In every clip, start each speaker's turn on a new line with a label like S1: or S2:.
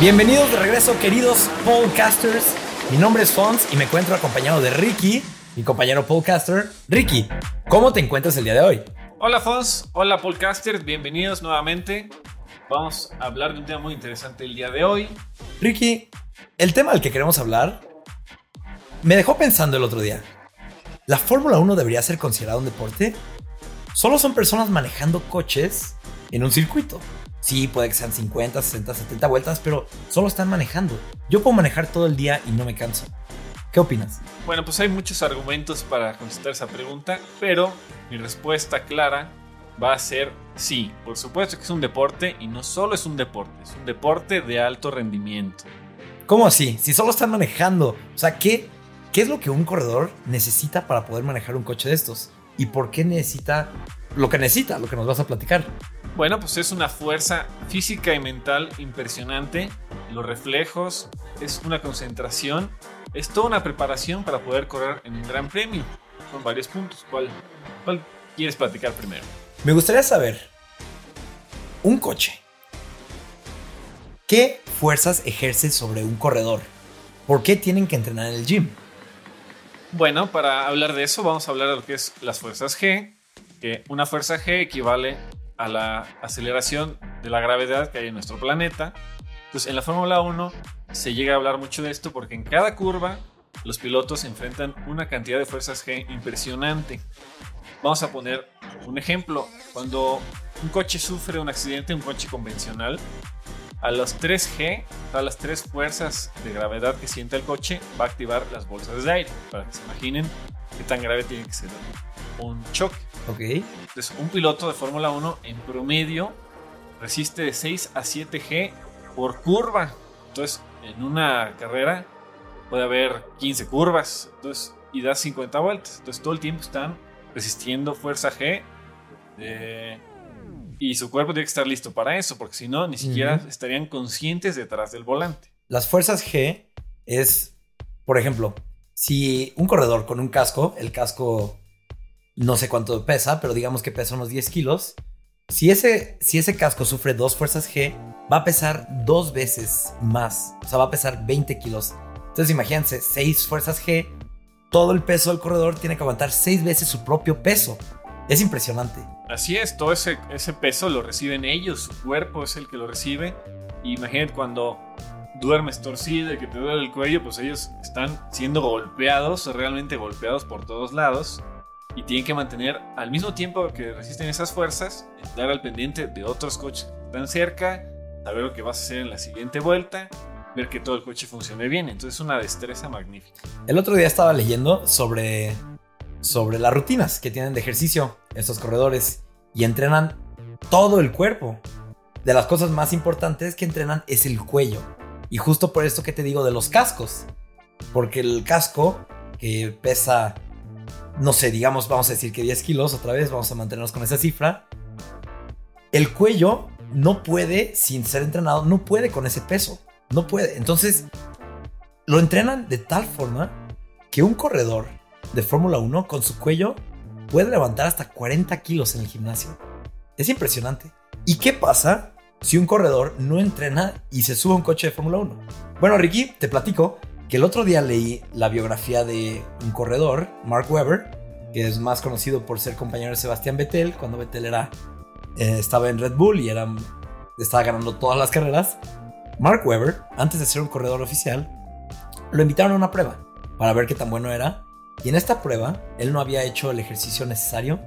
S1: Bienvenidos de regreso, queridos podcasters. Mi nombre es Fons y me encuentro acompañado de Ricky, mi compañero podcaster. Ricky, ¿cómo te encuentras el día de hoy?
S2: Hola Fons, hola podcasters, bienvenidos nuevamente. Vamos a hablar de un tema muy interesante el día de hoy.
S1: Ricky, el tema del que queremos hablar me dejó pensando el otro día. ¿La Fórmula 1 debería ser considerada un deporte? Solo son personas manejando coches en un circuito. Sí, puede que sean 50, 60, 70 vueltas, pero solo están manejando. Yo puedo manejar todo el día y no me canso. ¿Qué opinas?
S2: Bueno, pues hay muchos argumentos para contestar esa pregunta, pero mi respuesta clara va a ser sí. Por supuesto que es un deporte y no solo es un deporte, es un deporte de alto rendimiento.
S1: ¿Cómo así? Si solo están manejando. O sea, ¿qué, ¿qué es lo que un corredor necesita para poder manejar un coche de estos? ¿Y por qué necesita lo que necesita, lo que nos vas a platicar?
S2: Bueno, pues es una fuerza física y mental impresionante. Los reflejos, es una concentración, es toda una preparación para poder correr en un gran premio. Son varios puntos. ¿Cuál, cuál quieres platicar primero?
S1: Me gustaría saber, un coche, ¿qué fuerzas ejerce sobre un corredor? ¿Por qué tienen que entrenar en el gym?
S2: Bueno, para hablar de eso vamos a hablar de lo que es las fuerzas G, que una fuerza G equivale a la aceleración de la gravedad que hay en nuestro planeta. Pues en la Fórmula 1 se llega a hablar mucho de esto porque en cada curva los pilotos enfrentan una cantidad de fuerzas G impresionante. Vamos a poner un ejemplo. Cuando un coche sufre un accidente, un coche convencional, a los 3G, a las tres fuerzas de gravedad que siente el coche, va a activar las bolsas de aire. Para que se imaginen qué tan grave tiene que ser un choque.
S1: Ok.
S2: Entonces, un piloto de Fórmula 1 en promedio resiste de 6 a 7G por curva. Entonces, en una carrera puede haber 15 curvas entonces, y da 50 vueltas. Entonces, todo el tiempo están resistiendo fuerza G. eh, y su cuerpo tiene que estar listo para eso, porque si no, ni siquiera estarían conscientes detrás del volante.
S1: Las fuerzas G es, por ejemplo, si un corredor con un casco, el casco no sé cuánto pesa, pero digamos que pesa unos 10 kilos. Si ese, si ese casco sufre dos fuerzas G, va a pesar dos veces más. O sea, va a pesar 20 kilos. Entonces imagínense, 6 fuerzas G, todo el peso del corredor tiene que aguantar 6 veces su propio peso. Es impresionante.
S2: Así es, todo ese, ese peso lo reciben ellos, su cuerpo es el que lo recibe. Imagínate cuando duermes torcido y que te duele el cuello, pues ellos están siendo golpeados, realmente golpeados por todos lados. Y tienen que mantener al mismo tiempo que resisten esas fuerzas, estar al pendiente de otros coches que están cerca, saber lo que vas a hacer en la siguiente vuelta, ver que todo el coche funcione bien. Entonces es una destreza magnífica.
S1: El otro día estaba leyendo sobre, sobre las rutinas que tienen de ejercicio estos corredores y entrenan todo el cuerpo. De las cosas más importantes que entrenan es el cuello. Y justo por esto que te digo de los cascos. Porque el casco, que pesa, no sé, digamos, vamos a decir que 10 kilos otra vez, vamos a mantenernos con esa cifra. El cuello no puede, sin ser entrenado, no puede con ese peso. No puede. Entonces, lo entrenan de tal forma que un corredor de Fórmula 1 con su cuello puede levantar hasta 40 kilos en el gimnasio. Es impresionante. ¿Y qué pasa si un corredor no entrena y se sube a un coche de Fórmula 1? Bueno, Ricky, te platico que el otro día leí la biografía de un corredor, Mark Webber, que es más conocido por ser compañero de Sebastián Vettel, cuando Vettel era, eh, estaba en Red Bull y era, estaba ganando todas las carreras. Mark Webber, antes de ser un corredor oficial, lo invitaron a una prueba para ver qué tan bueno era. Y en esta prueba, él no había hecho el ejercicio necesario.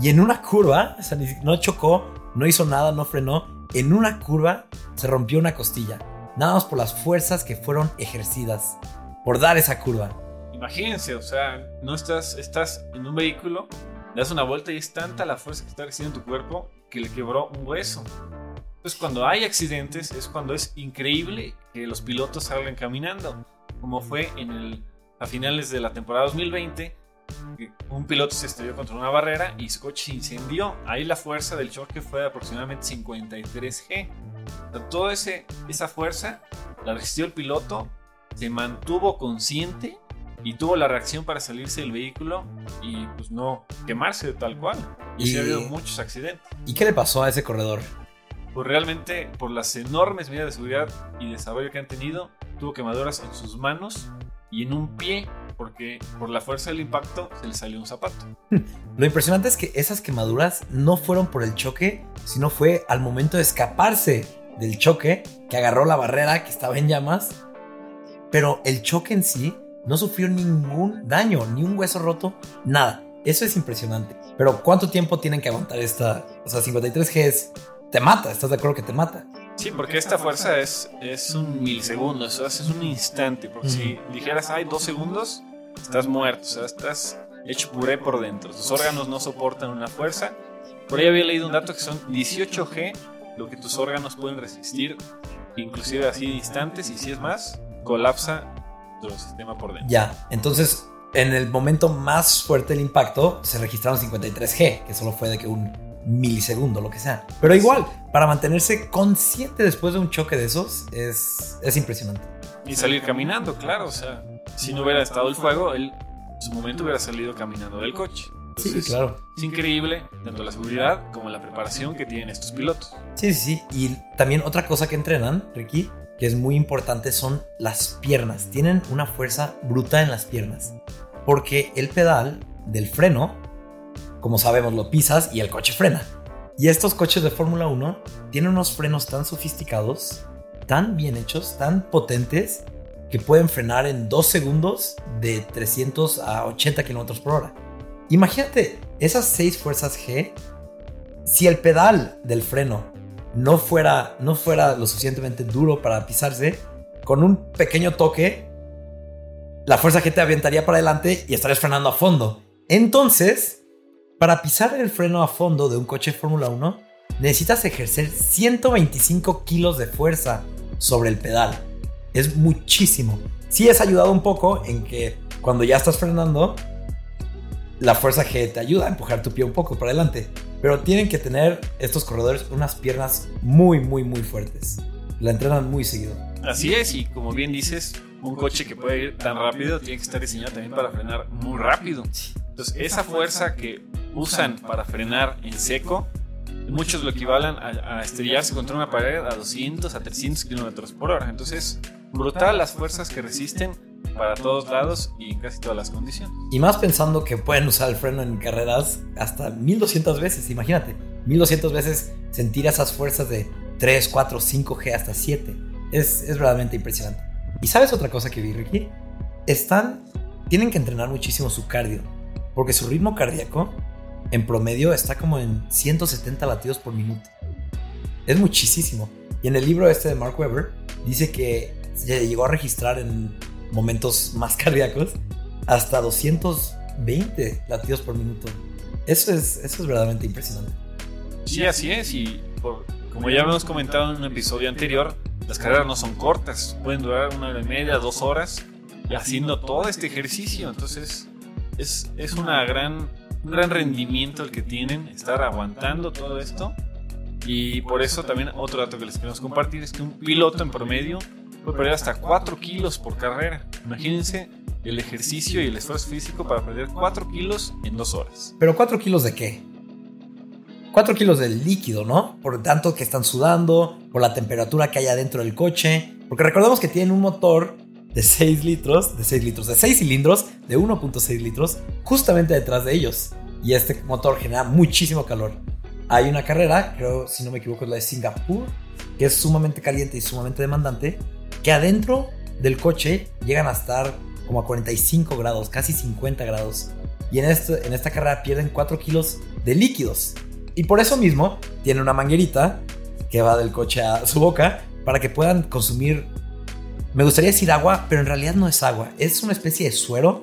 S1: Y en una curva, o sea, no chocó, no hizo nada, no frenó. En una curva se rompió una costilla. Nada más por las fuerzas que fueron ejercidas por dar esa curva.
S2: Imagínense, o sea, no estás, estás en un vehículo, das una vuelta y es tanta la fuerza que está recibiendo tu cuerpo que le quebró un hueso. Entonces, cuando hay accidentes, es cuando es increíble que los pilotos salgan caminando, como fue en el, a finales de la temporada 2020, que un piloto se estrelló contra una barrera y su coche se incendió. Ahí la fuerza del choque fue de aproximadamente 53 G. O sea, toda ese, esa fuerza la resistió el piloto, se mantuvo consciente y tuvo la reacción para salirse del vehículo y pues no quemarse tal cual. Y, sí
S1: Y-
S2: ha habido muchos accidentes.
S1: ¿Y qué le pasó a ese corredor?
S2: pues realmente por las enormes medidas de seguridad y desarrollo que han tenido, tuvo quemaduras en sus manos y en un pie, porque por la fuerza del impacto se le salió un zapato.
S1: Lo impresionante es que esas quemaduras no fueron por el choque, sino fue al momento de escaparse del choque, que agarró la barrera que estaba en llamas, pero el choque en sí no sufrió ningún daño, ni un hueso roto, nada. Eso es impresionante. Pero ¿cuánto tiempo tienen que aguantar esta? O sea, 53G es, te mata, ¿estás de acuerdo que te mata?
S2: Sí, porque esta fuerza es, es un milisegundo, o sea, es un instante. Porque si dijeras, hay dos segundos, estás muerto, o sea, estás hecho puré por dentro. Tus órganos no soportan una fuerza. Por ahí había leído un dato que son 18G lo que tus órganos pueden resistir, inclusive así instantes, y si es más, colapsa tu sistema por dentro.
S1: Ya, entonces en el momento más fuerte del impacto se registraron 53G, que solo fue de que un milisegundo, lo que sea. Pero igual, para mantenerse consciente después de un choque de esos, es, es impresionante.
S2: Y salir caminando, claro, o sea, si no hubiera estado el fuego, él en su momento hubiera salido caminando del coche.
S1: sí, claro.
S2: Es increíble tanto la seguridad como la preparación que tienen estos pilotos.
S1: Sí, sí, sí. Y también otra cosa que entrenan, Ricky, que es muy importante, son las piernas. Tienen una fuerza bruta en las piernas. Porque el pedal del freno, como sabemos, lo pisas y el coche frena. Y estos coches de Fórmula 1 tienen unos frenos tan sofisticados, tan bien hechos, tan potentes, que pueden frenar en dos segundos de 300 a 80 kilómetros por hora. Imagínate esas seis fuerzas G. Si el pedal del freno no fuera, no fuera lo suficientemente duro para pisarse, con un pequeño toque, la fuerza G te aventaría para adelante y estarías frenando a fondo. Entonces, para pisar el freno a fondo de un coche Fórmula 1, necesitas ejercer 125 kilos de fuerza sobre el pedal. Es muchísimo. Sí es ayudado un poco en que cuando ya estás frenando, la fuerza G te ayuda a empujar tu pie un poco para adelante. Pero tienen que tener estos corredores unas piernas muy, muy, muy fuertes. La entrenan muy seguido.
S2: Así es, y como bien dices, un coche que puede ir tan rápido tiene que estar diseñado también para frenar muy rápido. Entonces, esa fuerza que usan para frenar en seco, muchos lo equivalen a, a estrellarse contra una pared a 200 a 300 kilómetros por hora. Entonces, brutal las fuerzas que resisten para todos lados y en casi todas las condiciones.
S1: Y más pensando que pueden usar el freno en carreras hasta 1200 veces, imagínate, 1200 veces sentir esas fuerzas de 3, 4, 5G hasta 7. Es, es realmente impresionante. ¿Y sabes otra cosa que vi, Ricky? Están, tienen que entrenar muchísimo su cardio, porque su ritmo cardíaco en promedio está como en 170 latidos por minuto. Es muchísimo. Y en el libro este de Mark Webber dice que llegó a registrar en momentos más cardíacos, hasta 220 latidos por minuto. Eso es, eso es verdaderamente impresionante.
S2: Sí, así es. Y como ya hemos comentado en un episodio anterior, las carreras no son cortas. Pueden durar una hora y media, dos horas, haciendo todo este ejercicio. Entonces, es, es una gran, un gran rendimiento el que tienen, estar aguantando todo esto. Y por eso también otro dato que les queremos compartir es que un piloto en promedio puede perder hasta 4 kilos por carrera. Imagínense el ejercicio y el esfuerzo físico para perder 4 kilos en 2 horas.
S1: ¿Pero 4 kilos de qué? 4 kilos de líquido, ¿no? Por tanto que están sudando, por la temperatura que hay adentro del coche. Porque recordemos que tienen un motor de 6 litros, de 6 litros, de 6 cilindros, de 1.6 litros, justamente detrás de ellos. Y este motor genera muchísimo calor. Hay una carrera, creo, si no me equivoco, es la de Singapur, que es sumamente caliente y sumamente demandante, que adentro del coche llegan a estar como a 45 grados, casi 50 grados. Y en, este, en esta carrera pierden 4 kilos de líquidos. Y por eso mismo tiene una manguerita que va del coche a su boca para que puedan consumir, me gustaría decir agua, pero en realidad no es agua, es una especie de suero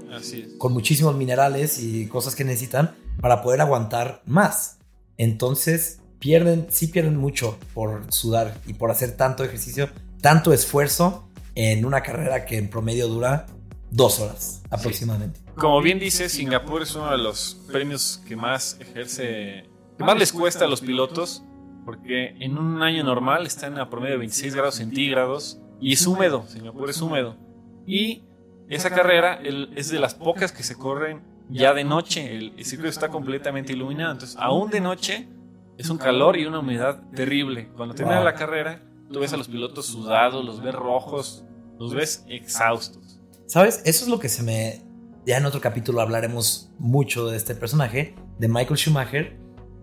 S1: con muchísimos minerales y cosas que necesitan para poder aguantar más. Entonces pierden, sí pierden mucho por sudar y por hacer tanto ejercicio tanto esfuerzo en una carrera que en promedio dura dos horas aproximadamente.
S2: Como bien dice, Singapur es uno de los premios que más ejerce, que más les cuesta a los pilotos, porque en un año normal están a promedio de 26 grados centígrados y es húmedo, Singapur es húmedo. Y esa carrera es de las pocas que se corren ya de noche, el, circuito está completamente iluminado, entonces aún de noche es un calor y una humedad terrible. Cuando termina la carrera, tú ves a los pilotos sudados, los ves rojos, los ves exhaustos.
S1: ¿Sabes? Eso es lo que se me... Ya en otro capítulo hablaremos mucho de este personaje, de Michael Schumacher.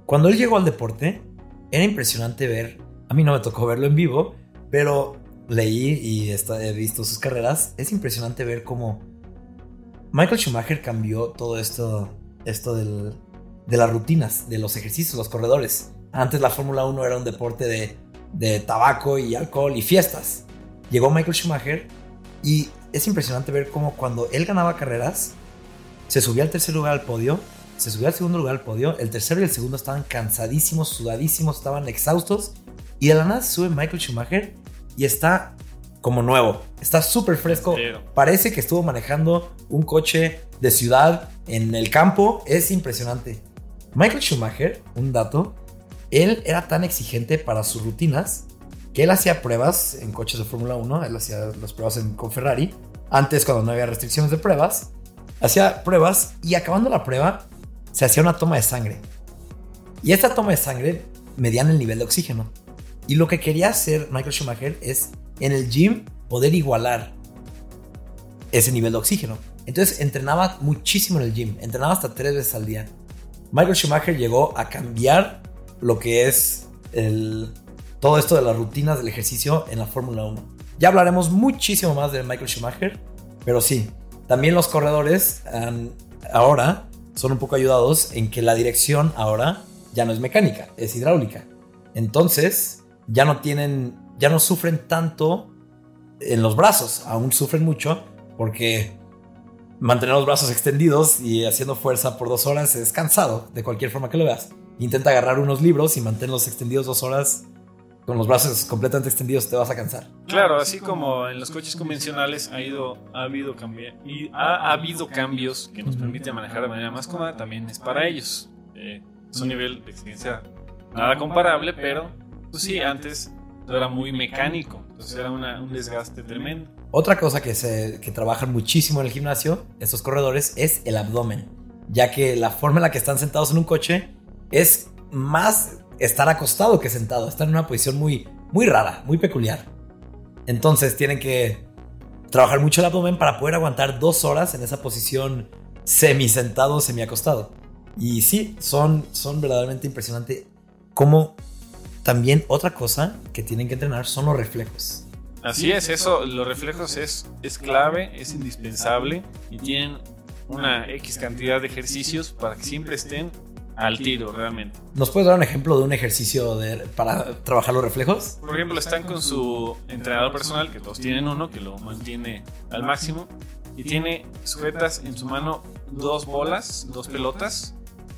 S1: Cuando él llegó al deporte, era impresionante ver, a mí no me tocó verlo en vivo, pero leí y he visto sus carreras, es impresionante ver cómo Michael Schumacher cambió todo esto, esto del, de las rutinas, de los ejercicios, los corredores. Antes la Fórmula 1 era un deporte de, de tabaco y alcohol y fiestas. Llegó Michael Schumacher y es impresionante ver cómo cuando él ganaba carreras, se subía al tercer lugar al podio, se subía al segundo lugar al podio, el tercero y el segundo estaban cansadísimos, sudadísimos, estaban exhaustos y de la nada sube Michael Schumacher y está como nuevo. Está súper fresco. Parece que estuvo manejando un coche de ciudad en el campo. Es impresionante. Michael Schumacher, un dato, él era tan exigente para sus rutinas que él hacía pruebas en coches de Fórmula 1. Él hacía las pruebas con Ferrari. Antes, cuando no había restricciones de pruebas, hacía pruebas y acabando la prueba, se hacía una toma de sangre. Y esta toma de sangre medían el nivel de oxígeno. Y lo que quería hacer Michael Schumacher es en el gym poder igualar ese nivel de oxígeno. Entonces entrenaba muchísimo en el gym, entrenaba hasta tres veces al día. Michael Schumacher llegó a cambiar lo que es el, todo esto de las rutinas del ejercicio en la Fórmula 1. Ya hablaremos muchísimo más de Michael Schumacher, pero sí, también los corredores ahora son un poco ayudados en que la dirección ahora ya no es mecánica, es hidráulica. Entonces, ya no tienen, ya no sufren tanto en los brazos, aún sufren mucho porque mantener los brazos extendidos y haciendo fuerza por dos horas es cansado, de cualquier forma que lo veas. Intenta agarrar unos libros y mantenerlos extendidos dos horas con los brazos completamente extendidos te vas a cansar.
S2: Claro, así como en los coches convencionales ha, ido, ha, habido, y ha, habido cambios que nos permiten manejar de manera más cómoda, también es para ellos. Eh, es un nivel de experiencia nada comparable, pero pues sí, antes era muy mecánico, entonces era un desgaste tremendo.
S1: Otra cosa que, se, que trabajan muchísimo en el gimnasio, estos corredores, es el abdomen, ya que la forma en la que están sentados en un coche es más estar acostado que sentado, están en una posición muy, muy rara, muy peculiar. Entonces tienen que trabajar mucho el abdomen para poder aguantar dos horas en esa posición semi sentado, semi acostado. Y sí, son, son verdaderamente impresionante cómo también otra cosa que tienen que entrenar son los reflejos.
S2: Así es, eso, los reflejos es, es clave, es indispensable y tienen una X cantidad de ejercicios para que siempre estén al tiro realmente.
S1: ¿Nos puedes dar un ejemplo de un ejercicio para trabajar los reflejos?
S2: Por ejemplo, están con su entrenador personal, que todos tienen uno, que lo mantiene al máximo, y tiene sujetas en su mano dos bolas, dos pelotas,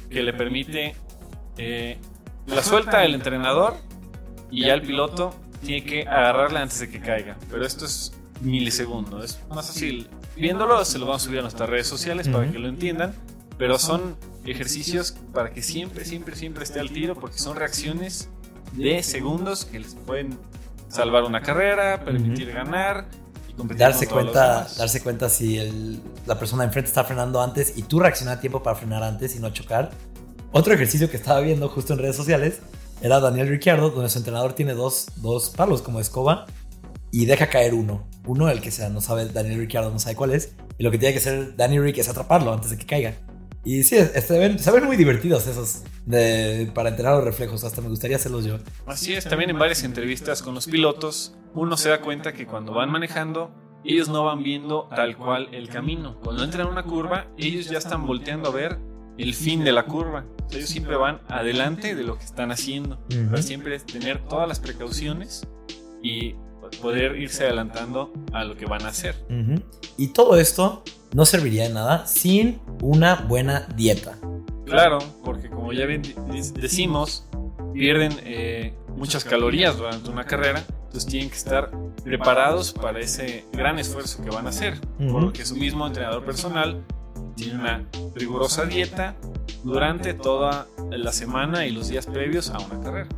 S2: que le permite eh, la suelta el entrenador y ya el piloto tiene que agarrarla antes de que caiga. Pero esto es milisegundo, es más fácil. Viéndolo, se lo vamos a subir a nuestras redes sociales para que lo entiendan. Pero son ejercicios para que siempre, siempre, siempre esté al tiro porque son reacciones de segundos que les pueden salvar una carrera, permitir ganar y competir
S1: darse cuenta, darse cuenta si la persona de enfrente está frenando antes y tú reaccionar a tiempo para frenar antes y no chocar otro ejercicio que estaba viendo justo en redes sociales era Daniel Ricciardo, donde su entrenador tiene dos, dos palos como escoba y deja caer uno. Uno, el que sea, no sabe, Daniel Ricciardo no sabe cuál es. Y lo que tiene que hacer Daniel Rick es atraparlo antes de que caiga. Y sí, se ven, se ven muy divertidos esos de, para entrenar los reflejos. Hasta me gustaría hacerlos yo.
S2: Así es, también en varias entrevistas con los pilotos, uno se da cuenta que cuando van manejando, ellos no van viendo tal cual el camino. Cuando entran a una curva, ellos ya están volteando a ver el fin de la curva. Ellos siempre van adelante de lo que están haciendo. Siempre es tener todas las precauciones y poder irse adelantando a lo que van a hacer.
S1: Y todo esto no serviría de nada sin una buena dieta.
S2: Claro, porque como ya decimos, pierden eh, muchas calorías durante una carrera, entonces tienen que estar preparados para ese gran esfuerzo que van a hacer, porque su mismo entrenador personal tiene una rigurosa dieta durante toda la semana y los días previos a una carrera.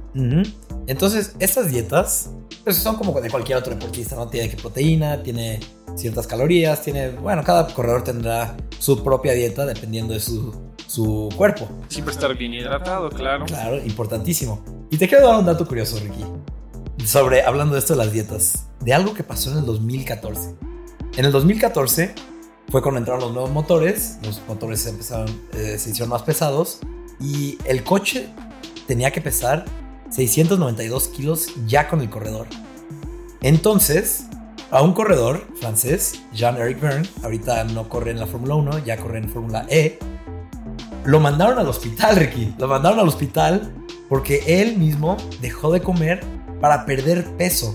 S1: Entonces, estas dietas pues, son como de cualquier otro deportista, ¿no? Tiene que proteína, tiene ciertas calorías, tiene, bueno, cada corredor tendrá su propia dieta dependiendo de su, su cuerpo.
S2: Siempre estar bien hidratado, claro.
S1: Claro, importantísimo. Y te quiero dar un dato curioso, Ricky. Sobre, hablando de esto de las dietas, de algo que pasó en el 2014. En el 2014 fue cuando entraron los nuevos motores, los motores se empezaron, eh, se hicieron más pesados y el coche tenía que pesar 692 kilos ya con el corredor. Entonces, a un corredor francés, Jean-Eric Verne, ahorita no corre en la Fórmula 1, ya corre en Fórmula E, lo mandaron al hospital, Ricky. Lo mandaron al hospital porque él mismo dejó de comer para perder peso.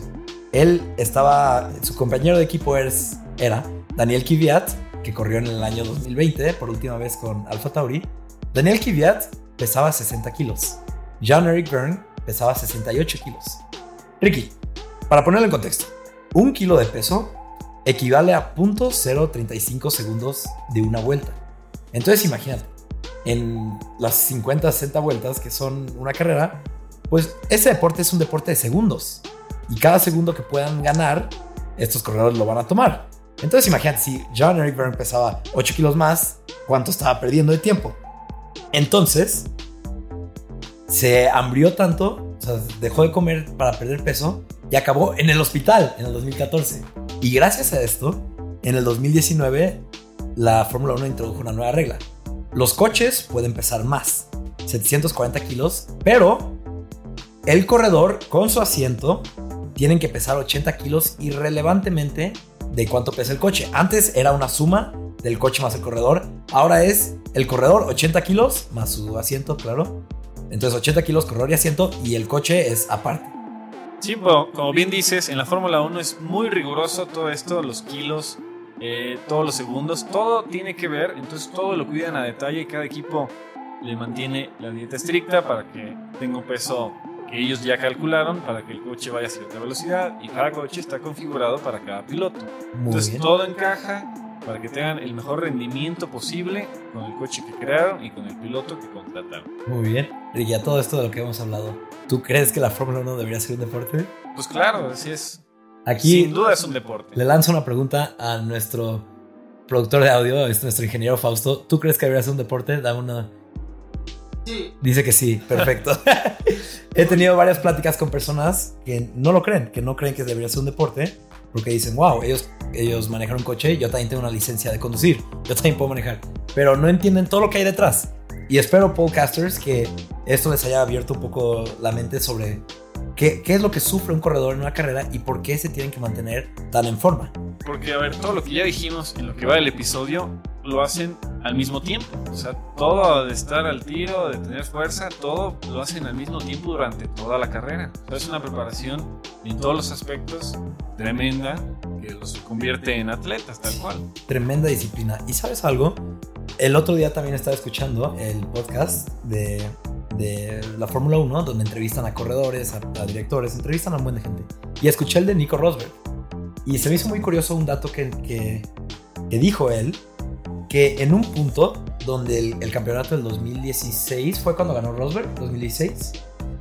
S1: Él estaba, su compañero de equipo era Daniel Kvyat, que corrió en el año 2020 por última vez con Alfa Tauri. Daniel Kvyat pesaba 60 kilos. Jean-Eric Byrne pesaba 68 kilos. Ricky, para ponerlo en contexto, un kilo de peso equivale a .035 segundos de una vuelta. Entonces imagínate, en las 50, 60 vueltas que son una carrera, pues ese deporte es un deporte de segundos. Y cada segundo que puedan ganar, estos corredores lo van a tomar. Entonces imagínate, si John Eric Byrne pesaba 8 kilos más, ¿cuánto estaba perdiendo de tiempo? Entonces, se hambrió tanto, o dejó de comer para perder peso y acabó en el hospital en el 2014. Y gracias a esto, en el 2019, la Fórmula 1 introdujo una nueva regla. Los coches pueden pesar más, 740 kilos, pero el corredor con su asiento tienen que pesar 80 kilos irrelevantemente de cuánto pesa el coche. Antes era una suma del coche más el corredor, ahora es el corredor 80 kilos más su asiento, claro. Entonces 80 kilos y asiento y el coche es aparte.
S2: Sí, como bien dices, en la Fórmula 1 es muy riguroso todo esto, los kilos, eh, todos los segundos, todo tiene que ver, entonces todo lo cuidan a detalle y cada equipo le mantiene la dieta estricta para que tenga un peso que ellos ya calcularon para que el coche vaya a cierta velocidad y cada coche está configurado para cada piloto. entonces todo encaja para que tengan el mejor rendimiento posible con el coche que crearon y con el piloto que contrataron.
S1: Muy bien. Y ya todo esto de lo que hemos hablado, ¿tú crees que la Fórmula 1 debería ser un deporte?
S2: Pues claro, así es.
S1: Aquí
S2: Sin duda es un deporte.
S1: Le lanzo una pregunta a nuestro productor de audio, es nuestro ingeniero Fausto. ¿Tú crees que debería ser un deporte? Dame una.
S3: Sí.
S1: Dice que sí, perfecto. He tenido varias pláticas con personas que no lo creen, que no creen que debería ser un deporte, porque dicen, wow, ellos, ellos manejan un coche, yo también tengo una licencia de conducir, yo también puedo manejar, pero no entienden todo lo que hay detrás. Y espero, podcasters, que esto les haya abierto un poco la mente sobre ¿Qué, es lo que sufre un corredor en una carrera y por qué se tienen que mantener tan en forma?
S2: Porque, a ver, todo lo que ya dijimos en lo que va del episodio lo hacen al mismo tiempo. O sea, todo de estar al tiro, de tener fuerza, todo lo hacen al mismo tiempo durante toda la carrera. es una preparación en todos los aspectos tremenda que los convierte en atletas, tal cual.
S1: Tremenda disciplina. ¿Y sabes algo? El otro día también estaba escuchando el podcast de de la Fórmula 1, donde entrevistan a corredores, a, directores, entrevistan a un buen de gente. Y escuché el de Nico Rosberg. Y se me hizo muy curioso un dato que, que, dijo él, que en un punto donde el, campeonato del 2016 fue cuando ganó Rosberg, 2016.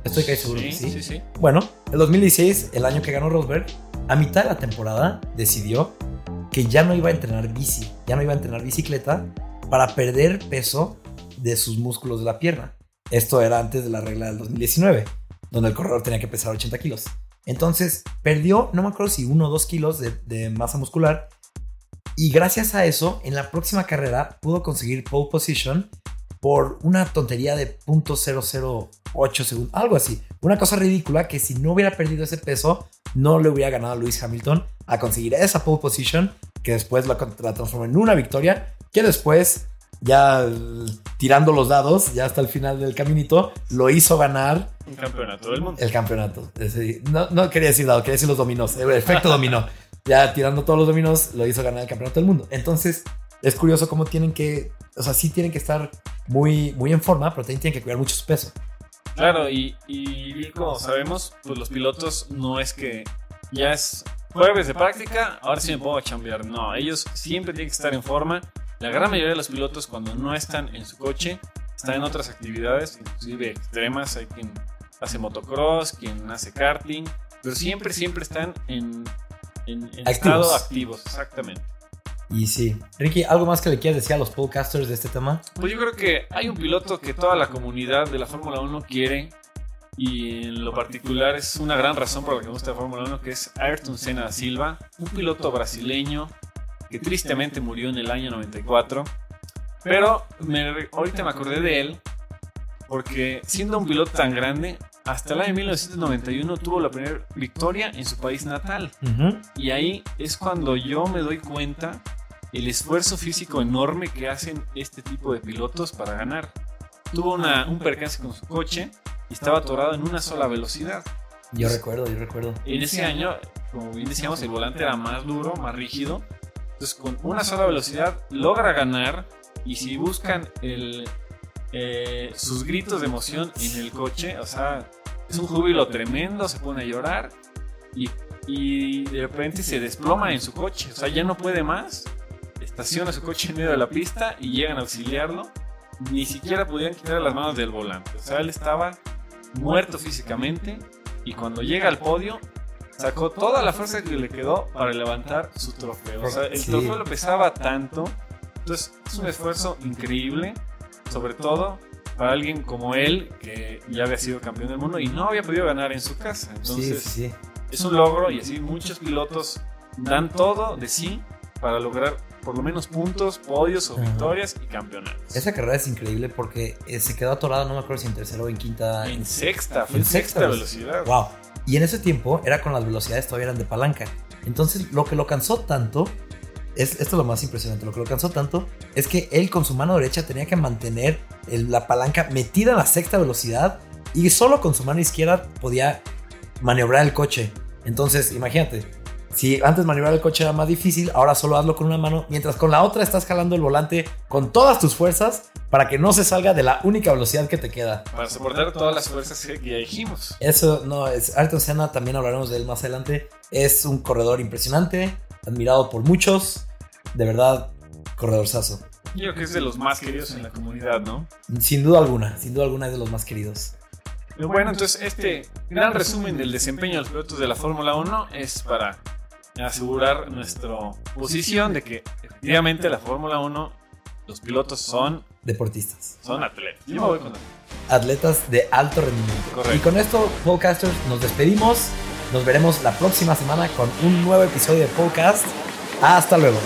S1: Estoy casi seguro que sí.
S2: sí, sí.
S1: Bueno, el 2016, el año que ganó Rosberg, a mitad de la temporada decidió que ya no iba a entrenar bici, ya no iba a entrenar bicicleta para perder peso de sus músculos de la pierna. Esto era antes de la regla del 2019, donde el corredor tenía que pesar 80 kilos. Entonces perdió, no me acuerdo si uno o dos kilos de, masa muscular. Y gracias a eso, en la próxima carrera pudo conseguir pole position por una tontería de .008 segundos, algo así. Una cosa ridícula que si no hubiera perdido ese peso, no le hubiera ganado a Lewis Hamilton a conseguir esa pole position, que después la, la transformó en una victoria, que después ya tirando los dados, ya hasta el final del caminito, lo hizo ganar.
S2: Un campeonato del mundo.
S1: El campeonato. No, no quería decir dado, quería decir los dominos. El efecto dominó. Ya tirando todos los dominos, lo hizo ganar el campeonato del mundo. Entonces, es curioso cómo tienen que. O sea, sí tienen que estar muy, muy en forma, pero también tienen que cuidar mucho su peso.
S2: Claro, y, y como sabemos, pues los pilotos no es que ya es jueves de práctica, ahora sí me pongo a chambear. No, ellos siempre tienen que estar en forma la gran mayoría de los pilotos cuando no están en su coche están en otras actividades, inclusive extremas. Hay quien hace motocross, quien hace karting, pero siempre, siempre están en, en, estado activos, exactamente.
S1: Y sí. Ricky, ¿algo más que le quieras decir a los podcasters de este tema?
S2: Pues yo creo que hay un piloto que toda la comunidad de la Fórmula 1 quiere y en lo particular es una gran razón por la que me gusta la Fórmula 1, que es Ayrton Senna da Silva, un piloto brasileño que tristemente murió en el año 94. Pero me- ahorita me acordé de él porque siendo un piloto tan grande, hasta el año 1991 tuvo la primera victoria en su país natal. Y ahí es cuando yo me doy cuenta el esfuerzo físico enorme que hacen este tipo de pilotos para ganar. Tuvo una- un percance con su coche y estaba atorado en una sola velocidad.
S1: Yo recuerdo, yo recuerdo.
S2: En ese año, como bien decíamos, el volante era más duro, más rígido. Entonces, con una sola velocidad logra ganar. Y si buscan el, eh, sus gritos de emoción en el coche, o sea, es un júbilo tremendo, se pone a llorar. Y, y de repente se desploma en su coche, o sea, ya no puede más. Estaciona su coche en medio de la pista y llegan a auxiliarlo. Ni siquiera podían quitar las manos del volante. O sea, él estaba muerto físicamente y cuando llega al podio sacó toda la fuerza que le quedó para levantar su trofeo. O sea, el trofeo le pesaba tanto. Entonces es un esfuerzo increíble, sobre todo para alguien como él que ya había sido campeón del mundo y no había podido ganar en su casa. Entonces
S1: sí, sí.
S2: es un logro y así muchos pilotos dan todo de sí para lograr por lo menos puntos, podios o victorias y campeonatos.
S1: Esa carrera es increíble porque eh, se quedó atorada, no me acuerdo si en tercera o en quinta.
S2: En sexta, fue en sexta,
S1: sexta
S2: velocidad.
S1: Wow. Y en ese tiempo era con las velocidades todavía eran de palanca. Entonces lo que lo cansó tanto, es, esto es lo más impresionante, lo que lo cansó tanto es que él con su mano derecha tenía que mantener el- la palanca metida en la sexta velocidad y solo con su mano izquierda podía maniobrar el coche. Entonces, imagínate, si antes maniobrar el coche era más difícil, ahora solo hazlo con una mano, mientras con la otra estás jalando el volante con todas tus fuerzas para que no se salga de la única velocidad que te queda.
S2: Para soportar todas las fuerzas que ya dijimos.
S1: Eso no es Ayrton Senna, también hablaremos de él más adelante. Es un corredor impresionante, admirado por muchos. De verdad, corredorzazo.
S2: Yo creo que es de los más queridos en la comunidad, ¿no?
S1: Sin duda alguna, sin duda alguna es de los más queridos.
S2: Pero bueno, entonces este gran resumen del desempeño de los pilotos de la Fórmula 1 es para asegurar nuestra posición de que efectivamente la Fórmula 1, los pilotos son,
S1: Deportistas,
S2: son atletas. Yo me voy con
S1: atletas de alto rendimiento.
S2: Correcto.
S1: Y con esto, podcasters, nos despedimos. Nos veremos la próxima semana con un nuevo episodio de podcast. Hasta luego.